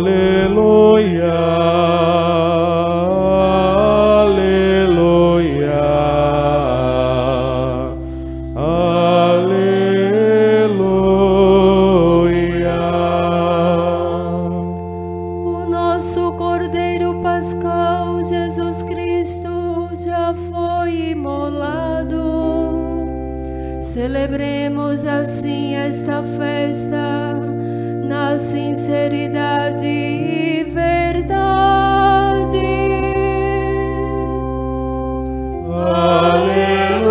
Aleluia. Aleluia. Aleluia. O nosso Cordeiro Pascal, Jesus Cristo, já foi imolado. Celebremos assim esta festa na sinceridade e verdade. Aleluia.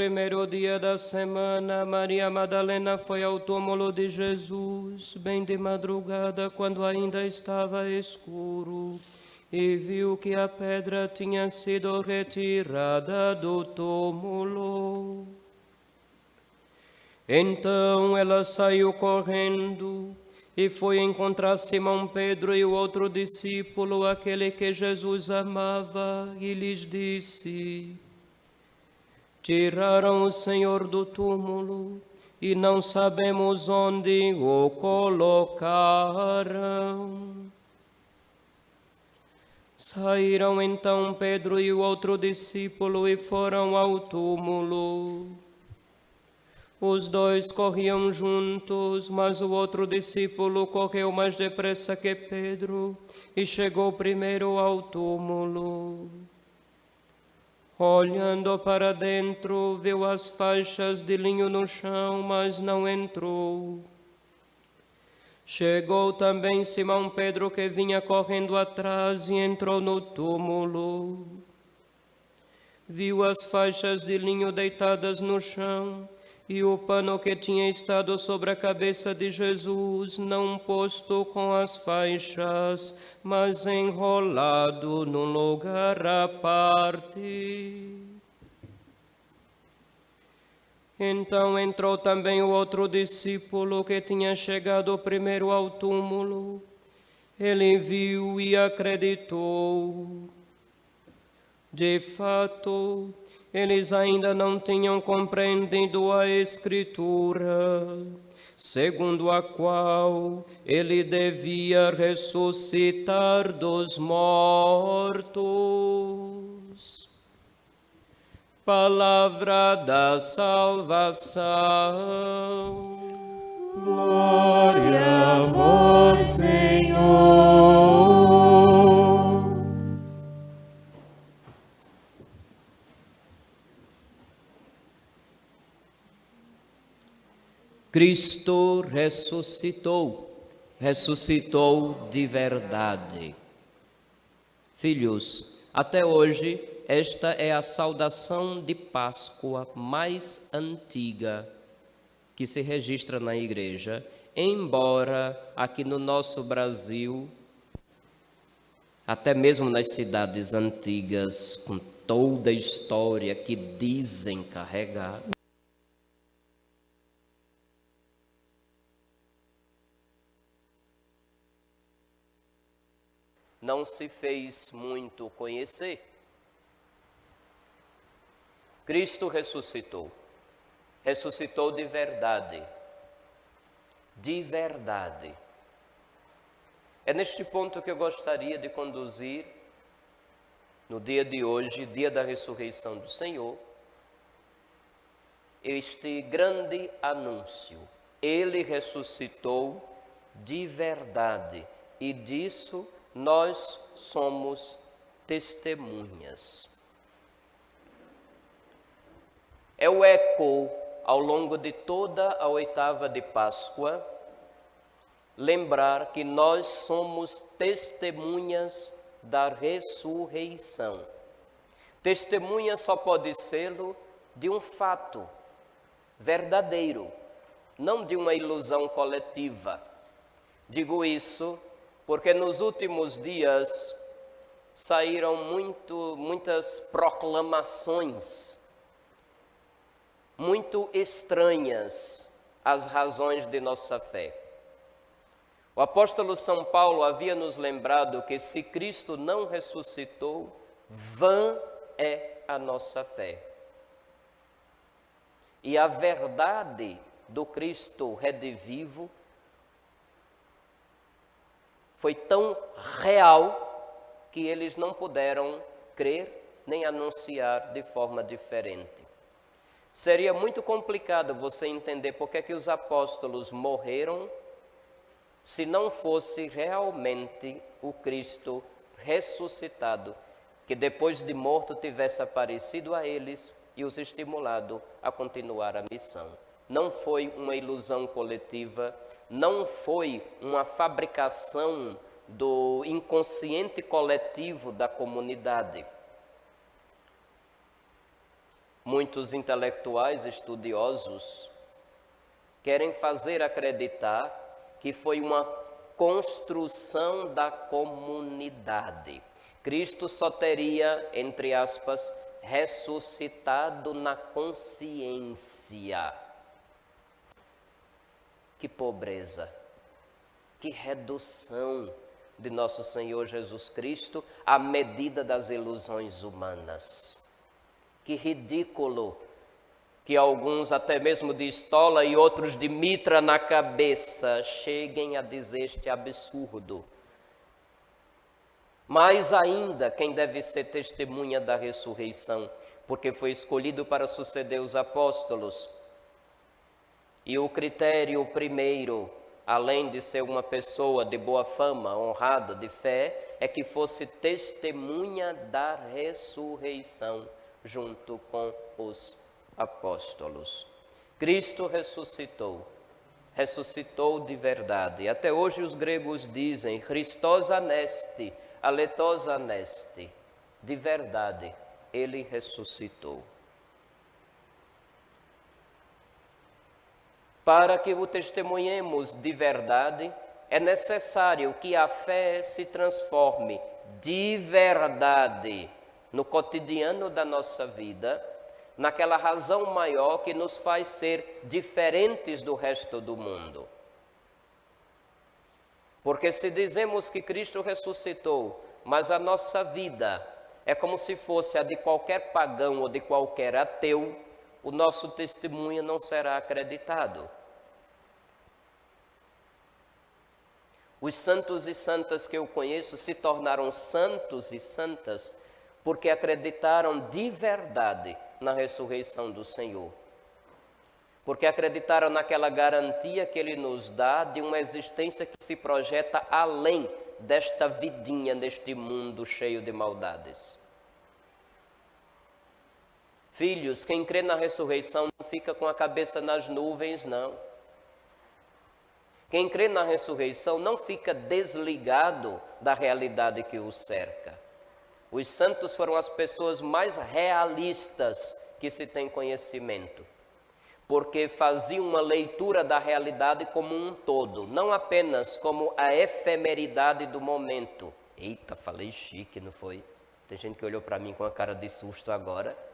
Primeiro dia da semana, Maria Madalena foi ao túmulo de Jesus, bem de madrugada, quando ainda estava escuro, e viu que a pedra tinha sido retirada do túmulo. Então ela saiu correndo e foi encontrar Simão Pedro e o outro discípulo, aquele que Jesus amava, e lhes disse: Tiraram o Senhor do túmulo e não sabemos onde o colocaram. Saíram então Pedro e o outro discípulo e foram ao túmulo. Os dois corriam juntos, mas o outro discípulo correu mais depressa que Pedro e chegou primeiro ao túmulo. Olhando para dentro, viu as faixas de linho no chão, mas não entrou. Chegou também Simão Pedro, que vinha correndo atrás, e entrou no túmulo. Viu as faixas de linho deitadas no chão e o pano que tinha estado sobre a cabeça de Jesus, não posto com as faixas, mas enrolado num lugar à parte. Então entrou também o outro discípulo que tinha chegado primeiro ao túmulo. Ele viu e acreditou. De fato, eles ainda não tinham compreendido a Escritura, segundo a qual ele devia ressuscitar dos mortos. Palavra da salvação. Glória a vós, Senhor. Cristo ressuscitou, ressuscitou de verdade. Filhos, até hoje, esta é a saudação de Páscoa mais antiga que se registra na igreja, embora aqui no nosso Brasil, até mesmo nas cidades antigas, com toda a história que dizem carregar, não se fez muito conhecer. Cristo ressuscitou. Ressuscitou de verdade. De verdade. É neste ponto que eu gostaria de conduzir, no dia de hoje, dia da ressurreição do Senhor, este grande anúncio. Ele ressuscitou de verdade e disso nós somos testemunhas. É o eco ao longo de toda a oitava de Páscoa, lembrar que nós somos testemunhas da ressurreição. Testemunha só pode sê-lo de um fato verdadeiro, não de uma ilusão coletiva. Digo isso porque nos últimos dias saíram muito, muitas proclamações muito estranhas às razões de nossa fé. O apóstolo São Paulo havia nos lembrado que se Cristo não ressuscitou, vã é a nossa fé. E a verdade do Cristo redivivo foi tão real que eles não puderam crer nem anunciar de forma diferente. Seria muito complicado você entender por é que os apóstolos morreram se não fosse realmente o Cristo ressuscitado, que depois de morto tivesse aparecido a eles e os estimulado a continuar a missão. Não foi uma ilusão coletiva, não foi uma fabricação do inconsciente coletivo da comunidade. Muitos intelectuais estudiosos querem fazer acreditar que foi uma construção da comunidade. Cristo só teria, entre aspas, ressuscitado na consciência. Que pobreza, que redução de nosso Senhor Jesus Cristo à medida das ilusões humanas. Que ridículo que alguns, até mesmo de estola e outros de mitra na cabeça, cheguem a dizer este absurdo. Mais ainda, quem deve ser testemunha da ressurreição, porque foi escolhido para suceder os apóstolos. E o critério primeiro, além de ser uma pessoa de boa fama, honrada, de fé, é que fosse testemunha da ressurreição junto com os apóstolos. Cristo ressuscitou, ressuscitou de verdade. Até hoje os gregos dizem Christos anesti, aletos anesti. De verdade, ele ressuscitou. Para que o testemunhemos de verdade, é necessário que a fé se transforme de verdade no cotidiano da nossa vida, naquela razão maior que nos faz ser diferentes do resto do mundo. Porque se dizemos que Cristo ressuscitou, mas a nossa vida é como se fosse a de qualquer pagão ou de qualquer ateu, o nosso testemunho não será acreditado. Os santos e santas que eu conheço se tornaram santos e santas porque acreditaram de verdade na ressurreição do Senhor. Porque acreditaram naquela garantia que Ele nos dá de uma existência que se projeta além desta vidinha, deste mundo cheio de maldades. Filhos, quem crê na ressurreição não fica com a cabeça nas nuvens, não. Quem crê na ressurreição não fica desligado da realidade que o cerca. Os santos foram as pessoas mais realistas que se tem conhecimento, porque faziam uma leitura da realidade como um todo, não apenas como a efemeridade do momento. Eita, falei chique, não foi? Tem gente que olhou para mim com a cara de susto agora.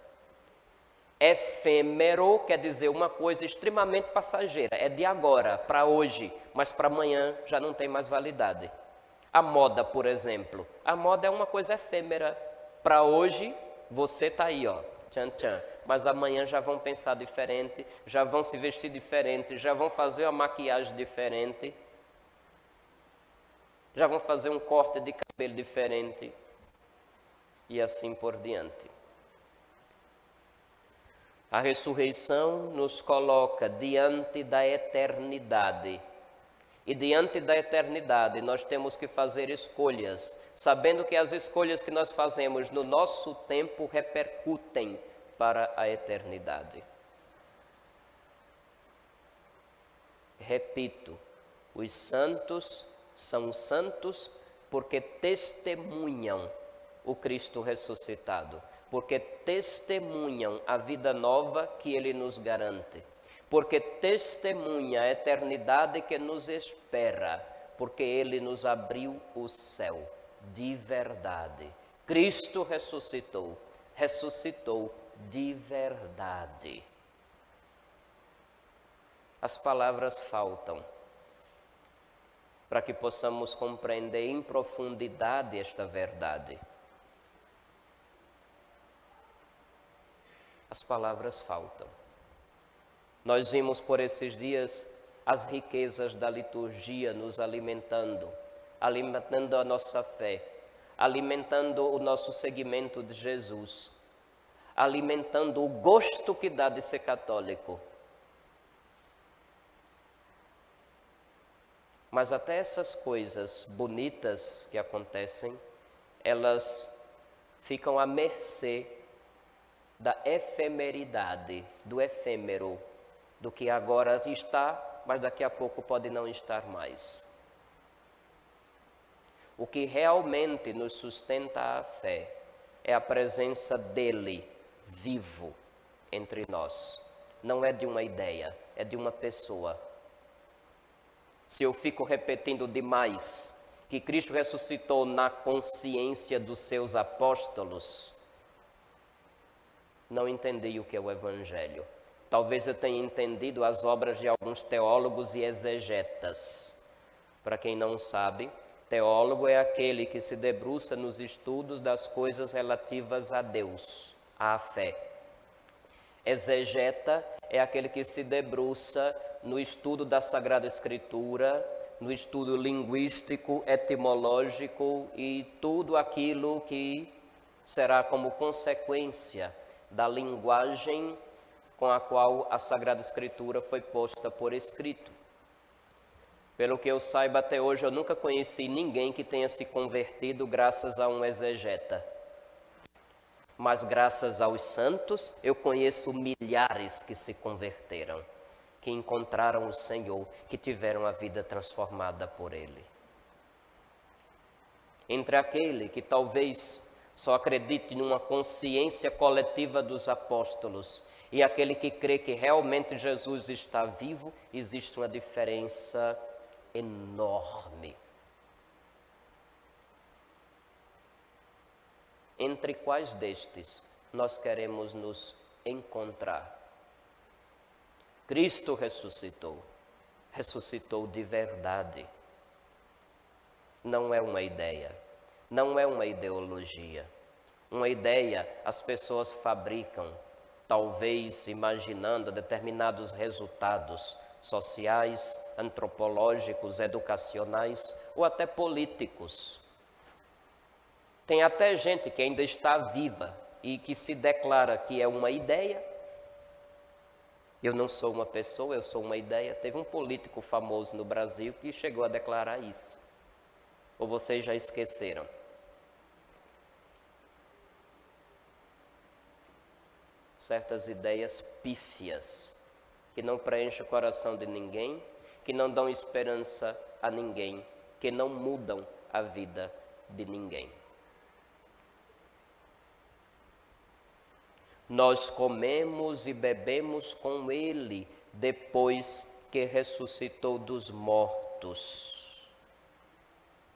Efêmero quer dizer uma coisa extremamente passageira, é de agora, para hoje, mas para amanhã já não tem mais validade. A moda, por exemplo. A moda é uma coisa efêmera. Para hoje, você está aí, ó, tchan tchan. Mas amanhã já vão pensar diferente, já vão se vestir diferente, já vão fazer uma maquiagem diferente, já vão fazer um corte de cabelo diferente e assim por diante. A ressurreição nos coloca diante da eternidade E diante da eternidade, nós temos que fazer escolhas, sabendo que as escolhas que nós fazemos no nosso tempo repercutem para a eternidade. Repito, os santos são santos porque testemunham o Cristo ressuscitado, porque testemunham a vida nova que ele nos garante, porque testemunha a eternidade que nos espera, porque ele nos abriu o céu de verdade. Cristo ressuscitou, ressuscitou de verdade. As palavras faltam para que possamos compreender em profundidade esta verdade. As palavras faltam. Nós vimos por esses dias as riquezas da liturgia nos alimentando, alimentando a nossa fé, alimentando o nosso seguimento de Jesus, alimentando o gosto que dá de ser católico Mas até essas coisas bonitas que acontecem, elas ficam à mercê da efemeridade, do efêmero, do que agora está, mas daqui a pouco pode não estar mais. O que realmente nos sustenta a fé é a presença dele vivo entre nós. Não é de uma ideia, é de uma pessoa se eu fico repetindo demais que Cristo ressuscitou na consciência dos seus apóstolos, não entendi o que é o Evangelho. Talvez eu tenha entendido as obras de alguns teólogos e exegetas. Para quem não sabe, teólogo é aquele que se debruça nos estudos das coisas relativas a Deus, à fé. Exegeta é aquele que se debruça no estudo da Sagrada Escritura, no estudo linguístico, etimológico e tudo aquilo que será como consequência da linguagem com a qual a Sagrada Escritura foi posta por escrito. Pelo que eu saiba até hoje, eu nunca conheci ninguém que tenha se convertido graças a um exegeta. Mas graças aos santos, eu conheço milhares que se converteram que encontraram o Senhor, que tiveram a vida transformada por Ele. Entre aquele que talvez só acredite numa consciência coletiva dos apóstolos e aquele que crê que realmente Jesus está vivo, existe uma diferença enorme. Entre quais destes nós queremos nos encontrar? Cristo ressuscitou. Ressuscitou de verdade. Não é uma ideia, não é uma ideologia. Uma ideia as pessoas fabricam, talvez imaginando determinados resultados sociais, antropológicos, educacionais ou até políticos. Tem até gente que ainda está viva e que se declara que é uma ideia eu não sou uma pessoa, eu sou uma ideia. Teve um político famoso no Brasil que chegou a declarar isso. Ou vocês já esqueceram? Certas ideias pífias que não preenchem o coração de ninguém, que não dão esperança a ninguém, que não mudam a vida de ninguém. Nós comemos e bebemos com Ele depois que ressuscitou dos mortos.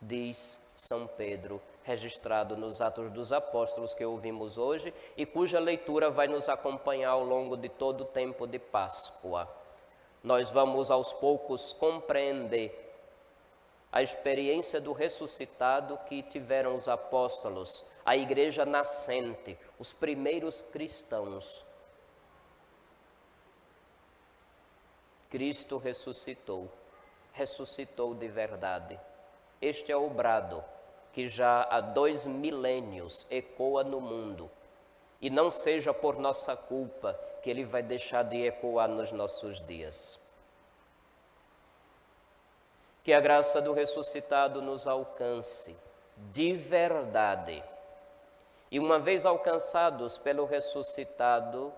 Diz São Pedro, registrado nos Atos dos Apóstolos que ouvimos hoje e cuja leitura vai nos acompanhar ao longo de todo o tempo de Páscoa. Nós vamos aos poucos compreender a experiência do ressuscitado que tiveram os apóstolos, a igreja nascente, os primeiros cristãos. Cristo ressuscitou, ressuscitou de verdade. Este é o brado que já há dois milênios ecoa no mundo. E não seja por nossa culpa que ele vai deixar de ecoar nos nossos dias. Que a graça do ressuscitado nos alcance de verdade. E uma vez alcançados pelo ressuscitado,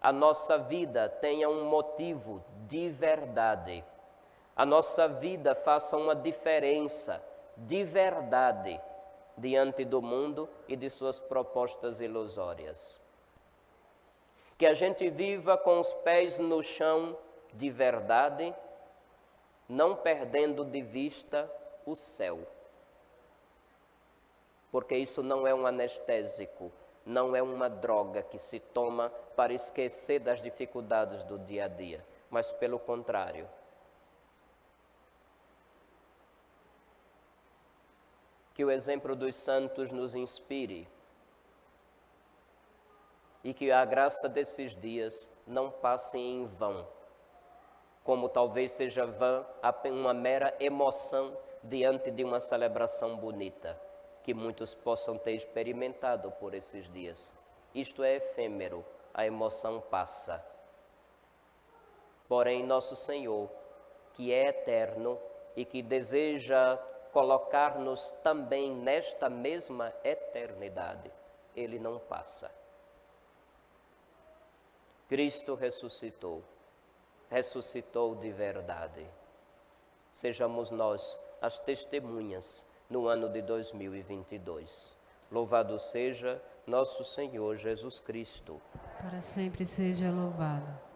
a nossa vida tenha um motivo de verdade. A nossa vida faça uma diferença de verdade diante do mundo e de suas propostas ilusórias. Que a gente viva com os pés no chão de verdade, não perdendo de vista o céu. Porque isso não é um anestésico, não é uma droga que se toma para esquecer das dificuldades do dia a dia, mas pelo contrário, que o exemplo dos santos nos inspire e que a graça desses dias não passe em vão, como talvez seja vã uma mera emoção diante de uma celebração bonita, que muitos possam ter experimentado por esses dias. Isto é efêmero, a emoção passa. Porém, nosso Senhor, que é eterno e que deseja colocar-nos também nesta mesma eternidade. Ele não passa. Cristo ressuscitou, ressuscitou de verdade. Sejamos nós as testemunhas no ano de 2022. Louvado seja nosso Senhor Jesus Cristo. Para sempre seja louvado.